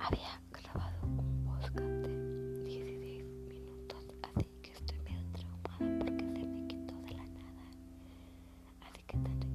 había grabado un podcast de 16 minutos, así que estoy medio traumada porque se me quitó de la nada. Así que tendré